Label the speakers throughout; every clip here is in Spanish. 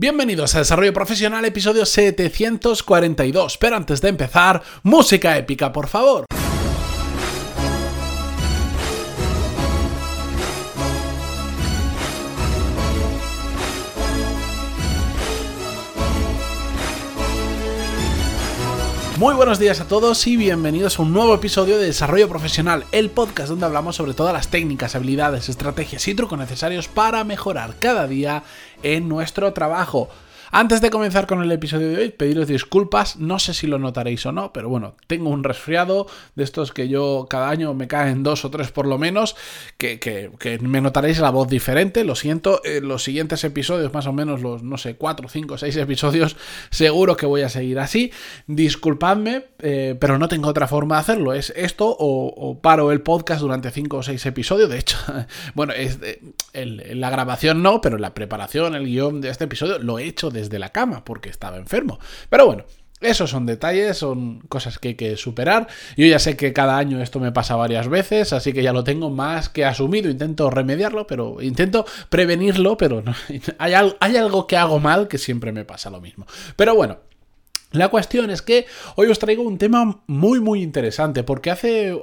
Speaker 1: Bienvenidos a Desarrollo Profesional, episodio 742. Pero antes de empezar, música épica, por favor. Muy buenos días a todos y bienvenidos a un nuevo episodio de Desarrollo Profesional, el podcast donde hablamos sobre todas las técnicas, habilidades, estrategias y trucos necesarios para mejorar cada día en nuestro trabajo. Antes de comenzar con el episodio de hoy, pediros disculpas, no sé si lo notaréis o no, pero bueno, tengo un resfriado de estos que yo cada año me caen dos o tres por lo menos, que, me notaréis la voz diferente, lo siento, en los siguientes episodios, más o menos los, no sé, cuatro, cinco, seis episodios, seguro que voy a seguir así, disculpadme, eh, pero no tengo otra forma de hacerlo, es esto o, paro el podcast durante cinco o seis episodios, de hecho, bueno, es la grabación no, pero la preparación, el guion de este episodio lo he hecho de desde la cama porque estaba enfermo. Pero bueno, esos son detalles, son cosas que hay que superar. Yo ya sé que cada año esto me pasa varias veces, así que ya lo tengo más que asumido. Intento remediarlo, pero intento prevenirlo, pero no, hay, hay algo que hago mal que siempre me pasa lo mismo. Pero bueno, la cuestión es que hoy os traigo un tema muy muy interesante porque hace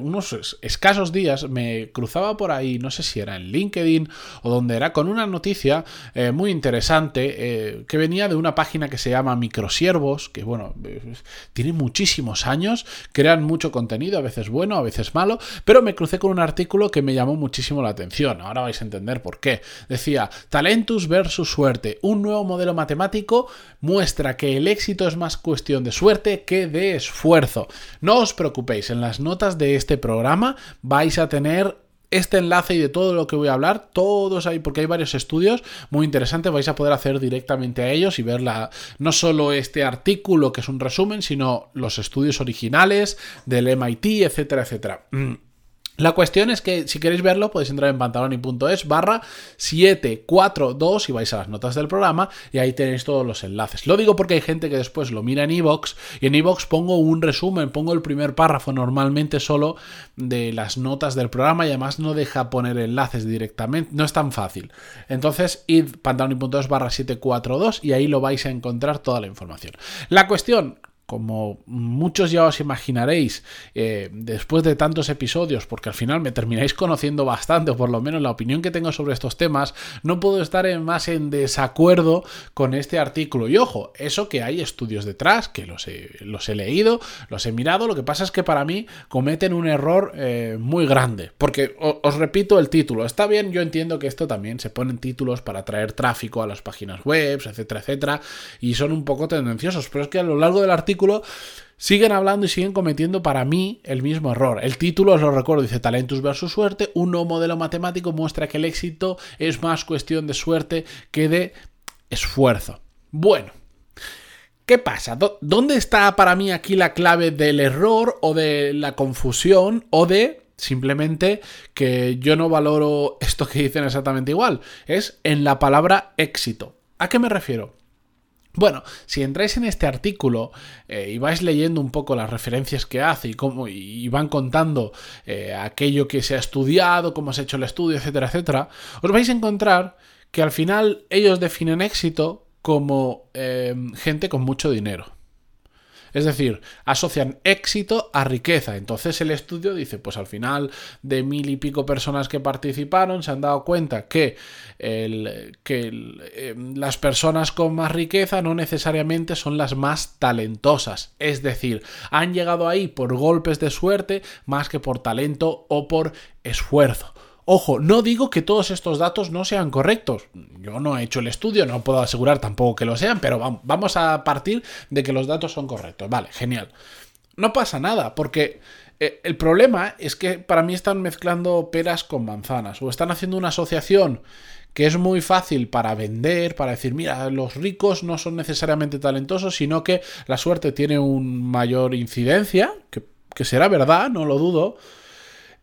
Speaker 1: unos escasos días me cruzaba por ahí, no sé si era en LinkedIn o donde era, con una noticia eh, muy interesante eh, que venía de una página que se llama Microsiervos, que bueno, tiene muchísimos años, crean mucho contenido, a veces bueno, a veces malo, pero me crucé con un artículo que me llamó muchísimo la atención, ahora vais a entender por qué. Decía, Talentus versus suerte, un nuevo modelo matemático muestra que el éxito es más cuestión de suerte que de esfuerzo. No os preocupéis, en las notas de este programa vais a tener este enlace y de todo lo que voy a hablar, todos ahí, porque hay varios estudios muy interesantes, vais a poder hacer directamente a ellos y ver no solo este artículo que es un resumen, sino los estudios originales del MIT, etcétera, etcétera. Mm. La cuestión es que si queréis verlo podéis entrar en pantaloni.es barra 742 y vais a las notas del programa y ahí tenéis todos los enlaces. Lo digo porque hay gente que después lo mira en iVoox y en iVoox pongo un resumen, pongo el primer párrafo normalmente solo de las notas del programa y además no deja poner enlaces directamente, no es tan fácil. Entonces id pantaloni.es barra 742 y ahí lo vais a encontrar toda la información. La cuestión, como muchos ya os imaginaréis, eh, después de tantos episodios, porque al final me termináis conociendo bastante, o por lo menos la opinión que tengo sobre estos temas, no puedo estar más en desacuerdo con este artículo. Y ojo, eso que hay estudios detrás, que los he, leído, los he mirado, lo que pasa es que para mí cometen un error eh, muy grande, porque os repito el título, está bien, yo entiendo que esto también se ponen títulos para traer tráfico a las páginas web, etcétera, etcétera, y son un poco tendenciosos, pero es que a lo largo del artículo siguen hablando y siguen cometiendo para mí el mismo error. El título, os lo recuerdo, dice Talentus versus suerte. Un nuevo modelo matemático muestra que el éxito es más cuestión de suerte que de esfuerzo. Bueno. ¿Qué pasa? ¿Dónde está para mí aquí la clave del error o de la confusión o de simplemente que yo no valoro esto que dicen exactamente igual? Es en la palabra éxito. ¿A qué me refiero? Bueno, si entráis en este artículo eh, y vais leyendo un poco las referencias que hace y, cómo, y van contando eh, aquello que se ha estudiado, cómo se ha hecho el estudio, etcétera, etcétera, os vais a encontrar que al final ellos definen éxito como eh, gente con mucho dinero. Es decir, asocian éxito a riqueza. Entonces el estudio dice, pues al final de mil y pico personas que participaron se han dado cuenta que, em, las personas con más riqueza no necesariamente son las más talentosas. Es decir, han llegado ahí por golpes de suerte más que por talento o por esfuerzo. Ojo, no digo que todos estos datos no sean correctos. Yo no he hecho el estudio, no puedo asegurar tampoco que lo sean, pero vamos a partir de que los datos son correctos. Vale, genial. No pasa nada, porque eh, el problema es que para mí están mezclando peras con manzanas o están haciendo una asociación que es muy fácil para vender, para decir, mira, los ricos no son necesariamente talentosos, sino que la suerte tiene un mayor incidencia, que, que será verdad, no lo dudo,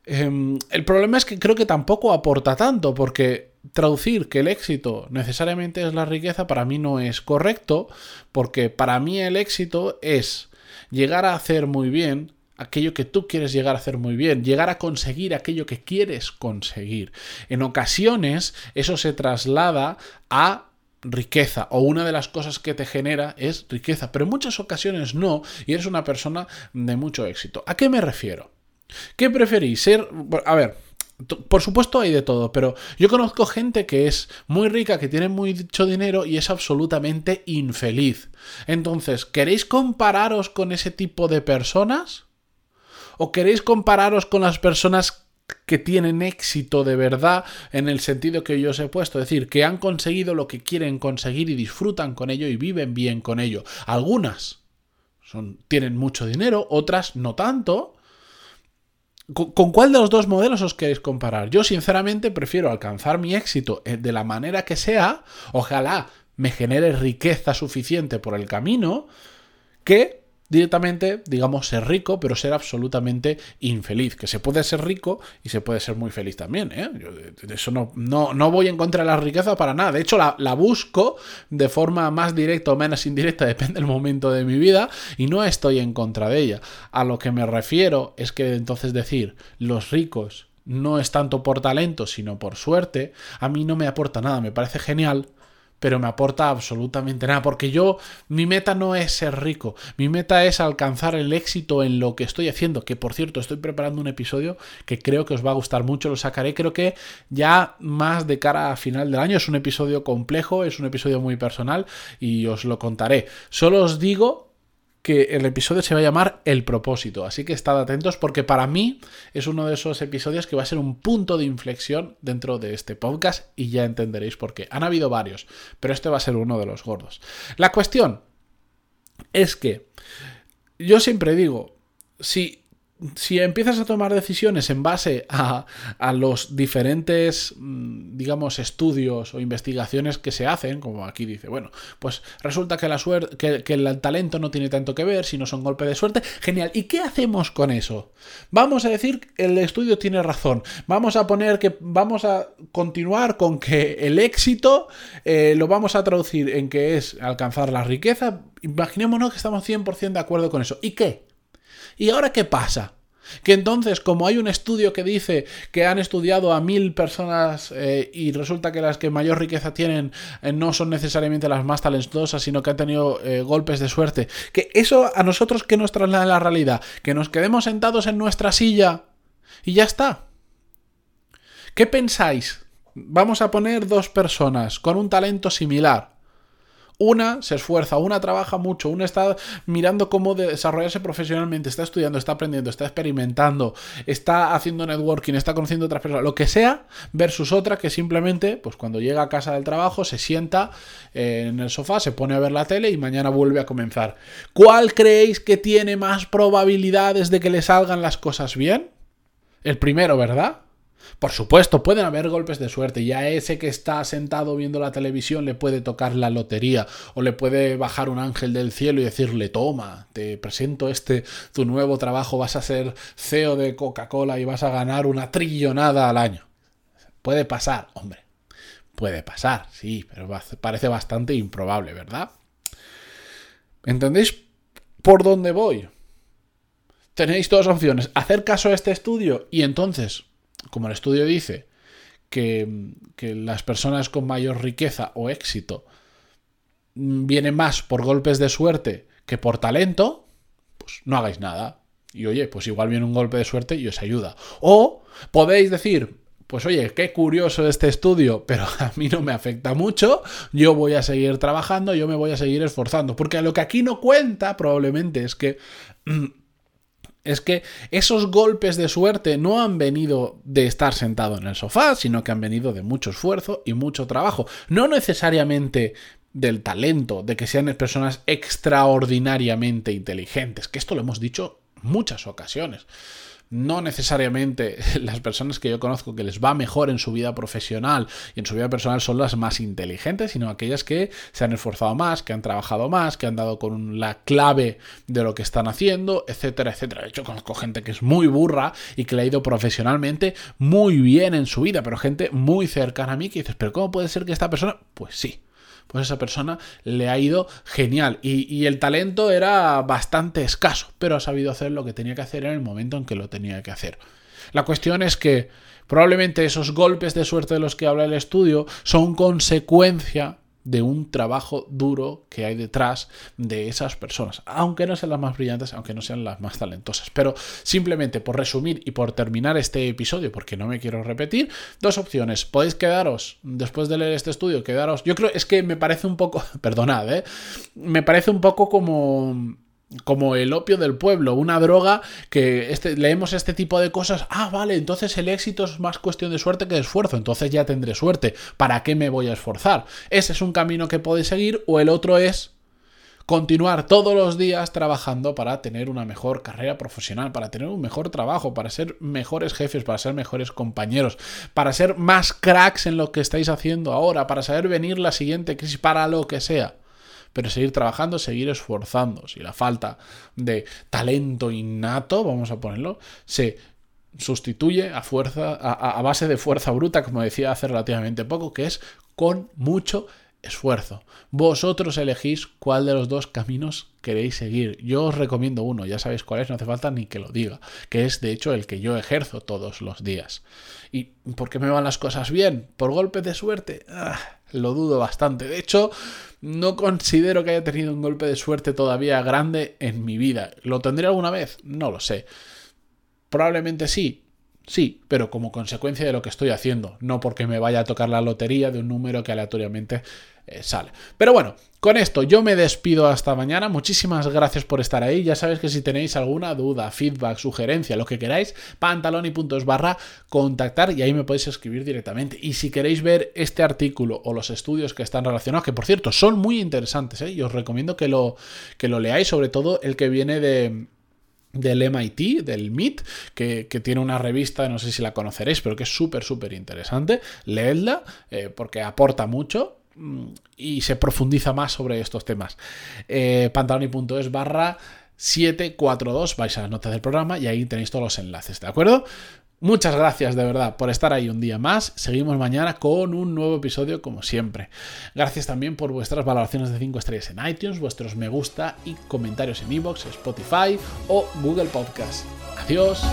Speaker 1: Em, el problema es que creo que tampoco aporta tanto, porque traducir que el éxito necesariamente es la riqueza para mí no es correcto, porque para mí el éxito es llegar a hacer muy bien aquello que tú quieres llegar a hacer muy bien, llegar a conseguir aquello que quieres conseguir. En ocasiones eso se traslada a riqueza o una de las cosas que te genera es riqueza, pero en muchas ocasiones no y eres una persona de mucho éxito. ¿A qué me refiero? ¿Qué preferís? Ser... A ver, por supuesto hay de todo, pero yo conozco gente que es muy rica, que tiene mucho dinero y es absolutamente infeliz. Entonces, ¿queréis compararos con ese tipo de personas? ¿O queréis compararos con las personas que tienen éxito de verdad en el sentido que yo os he puesto, es decir, que han conseguido lo que quieren conseguir y disfrutan con ello y viven bien con ello. Algunas son, tienen mucho dinero, otras no tanto, ¿Con cuál de los dos modelos os queréis comparar? Yo sinceramente prefiero alcanzar mi éxito eh, de la manera que sea, ojalá me genere riqueza suficiente por el camino, que directamente, digamos, ser rico, pero ser absolutamente infeliz. Que se puede ser rico y se puede ser muy feliz también. ¿eh? Yo de eso no, no, no, voy en contra de la riqueza para nada. De hecho, la, la, busco de forma más directa o menos indirecta, depende del momento de mi vida, y no estoy en contra de ella. A lo que me refiero es que entonces decir, los ricos no es tanto por talento, sino por suerte, a mí no me aporta nada. Me parece genial pero me aporta absolutamente nada, porque yo, mi meta no es ser rico, mi meta es alcanzar el éxito en lo que estoy haciendo, que por cierto estoy preparando un episodio que creo que os va a gustar mucho, lo sacaré creo que ya más de cara a final del año, es un episodio complejo, es un episodio muy personal y os lo contaré. Solo os digo que el episodio se va a llamar El propósito. Así que estad atentos porque para mí es uno de esos episodios que va a ser un punto de inflexión dentro de este podcast y ya entenderéis por qué. Han habido varios, pero este va a ser uno de los gordos. La cuestión es que yo siempre digo, si si empiezas a tomar decisiones en base a, los diferentes, mm, digamos, estudios o investigaciones que se hacen, como aquí dice, bueno, pues resulta que, la que, el talento no tiene tanto que ver, si no son golpes de suerte, genial. ¿Y qué hacemos con eso? Vamos a decir que el estudio tiene razón. Vamos a poner que vamos a continuar con que el éxito eh, lo vamos a traducir en que es alcanzar la riqueza. Imaginémonos que estamos 100% de acuerdo con eso. ¿Y qué? ¿Y ahora qué pasa? Que entonces, como hay un estudio que dice que han estudiado a mil personas eh, y resulta que las que mayor riqueza tienen eh, no son necesariamente las más talentosas, sino que han tenido eh, golpes de suerte, que eso a nosotros que nos traslada la realidad, que nos quedemos sentados en nuestra silla y ya está. ¿Qué pensáis? Vamos a poner dos personas con un talento similar. Una se esfuerza, una trabaja mucho, una está mirando cómo desarrollarse profesionalmente, está estudiando, está aprendiendo, está experimentando, está haciendo networking, está conociendo otras personas, lo que sea, versus otra que simplemente, pues cuando llega a casa del trabajo, se sienta eh, en el sofá, se pone a ver la tele y mañana vuelve a comenzar. ¿Cuál creéis que tiene más probabilidades de que le salgan las cosas bien? El primero, ¿verdad? Por supuesto, pueden haber golpes de suerte y a ese que está sentado viendo la televisión le puede tocar la lotería o le puede bajar un ángel del cielo y decirle, toma, te presento este, tu nuevo trabajo, vas a ser CEO de Coca-Cola y vas a ganar una trillonada al año. Puede pasar, hombre. Puede pasar, sí, pero parece bastante improbable, ¿verdad? ¿Entendéis por dónde voy? Tenéis dos opciones. Hacer caso a este estudio y entonces como el estudio dice, que, las personas con mayor riqueza o éxito vienen más por golpes de suerte que por talento, pues no hagáis nada. Y oye, pues igual viene un golpe de suerte y os ayuda. O podéis decir, pues oye, qué curioso este estudio, pero a mí no me afecta mucho, yo voy a seguir trabajando, yo me voy a seguir esforzando, porque lo que aquí no cuenta probablemente es que es que esos golpes de suerte no han venido de estar sentado en el sofá, sino que han venido de mucho esfuerzo y mucho trabajo. No necesariamente del talento, de que sean personas extraordinariamente inteligentes, que esto lo hemos dicho muchas ocasiones no necesariamente las personas que yo conozco que les va mejor en su vida profesional y en su vida personal son las más inteligentes, sino aquellas que se han esforzado más, que han trabajado más, que han dado con la clave de lo que están haciendo, etcétera, etcétera. De hecho, conozco gente que es muy burra y que le ha ido profesionalmente muy bien en su vida, pero gente muy cercana a mí que dices, pero ¿cómo puede ser que esta persona? Pues sí, pues esa persona le ha ido genial. Y, el talento era bastante escaso, pero ha sabido hacer lo que tenía que hacer en el momento en que lo tenía que hacer. La cuestión es que probablemente esos golpes de suerte de los que habla el estudio son consecuencia de un trabajo duro que hay detrás de esas personas, aunque no sean las más brillantes, aunque no sean las más talentosas. Pero simplemente por resumir y por terminar este episodio, porque no me quiero repetir, dos opciones. Podéis quedaros, después de leer este estudio, quedaros... Yo creo, es que me parece un poco, perdonad, ¿eh? me parece un poco como como el opio del pueblo, una droga que este, leemos este tipo de cosas, ah, vale, entonces el éxito es más cuestión de suerte que de esfuerzo, entonces ya tendré suerte, ¿para qué me voy a esforzar? Ese es un camino que podéis seguir o el otro es continuar todos los días trabajando para tener una mejor carrera profesional, para tener un mejor trabajo, para ser mejores jefes, para ser mejores compañeros, para ser más cracks en lo que estáis haciendo ahora, para saber venir la siguiente crisis, para lo que sea pero seguir trabajando, seguir esforzando. Si la falta de talento innato, vamos a ponerlo, se sustituye a fuerza, a, base de fuerza bruta, como decía hace relativamente poco, que es con mucho. Vosotros elegís cuál de los dos caminos queréis seguir. Yo os recomiendo uno, ya sabéis cuál es, no hace falta ni que lo diga, que es de hecho el que yo ejerzo todos los días. ¿Y por qué me van las cosas bien? ¿Por golpe de suerte? Ah, lo dudo bastante. De hecho, no considero que haya tenido un golpe de suerte todavía grande en mi vida. ¿Lo tendré alguna vez? No lo sé. Probablemente sí, Sí, pero como consecuencia de lo que estoy haciendo, no porque me vaya a tocar la lotería de un número que aleatoriamente eh, sale. Pero bueno, con esto yo me despido hasta mañana. Muchísimas gracias por estar ahí. Ya sabéis que si tenéis alguna duda, feedback, sugerencia, lo que queráis, puntos barra contactar y ahí me podéis escribir directamente. Y si queréis ver este artículo o los estudios que están relacionados, que por cierto son muy interesantes, ¿eh? y os recomiendo que lo, que lo leáis, sobre todo el que viene de del MIT, del MIT, que, tiene una revista, no sé si la conoceréis, pero que es súper, súper interesante. Leedla eh, porque aporta mucho mm, y se profundiza más sobre estos temas. Eh, pantaloni.es barra 742, vais a la nota del programa y ahí tenéis todos los enlaces, ¿de acuerdo? Muchas gracias de verdad por estar ahí un día más. Seguimos mañana con un nuevo episodio como siempre. Gracias también por vuestras valoraciones de 5 estrellas en iTunes, vuestros me gusta y comentarios en iVoox, Spotify o Google Podcast. Adiós.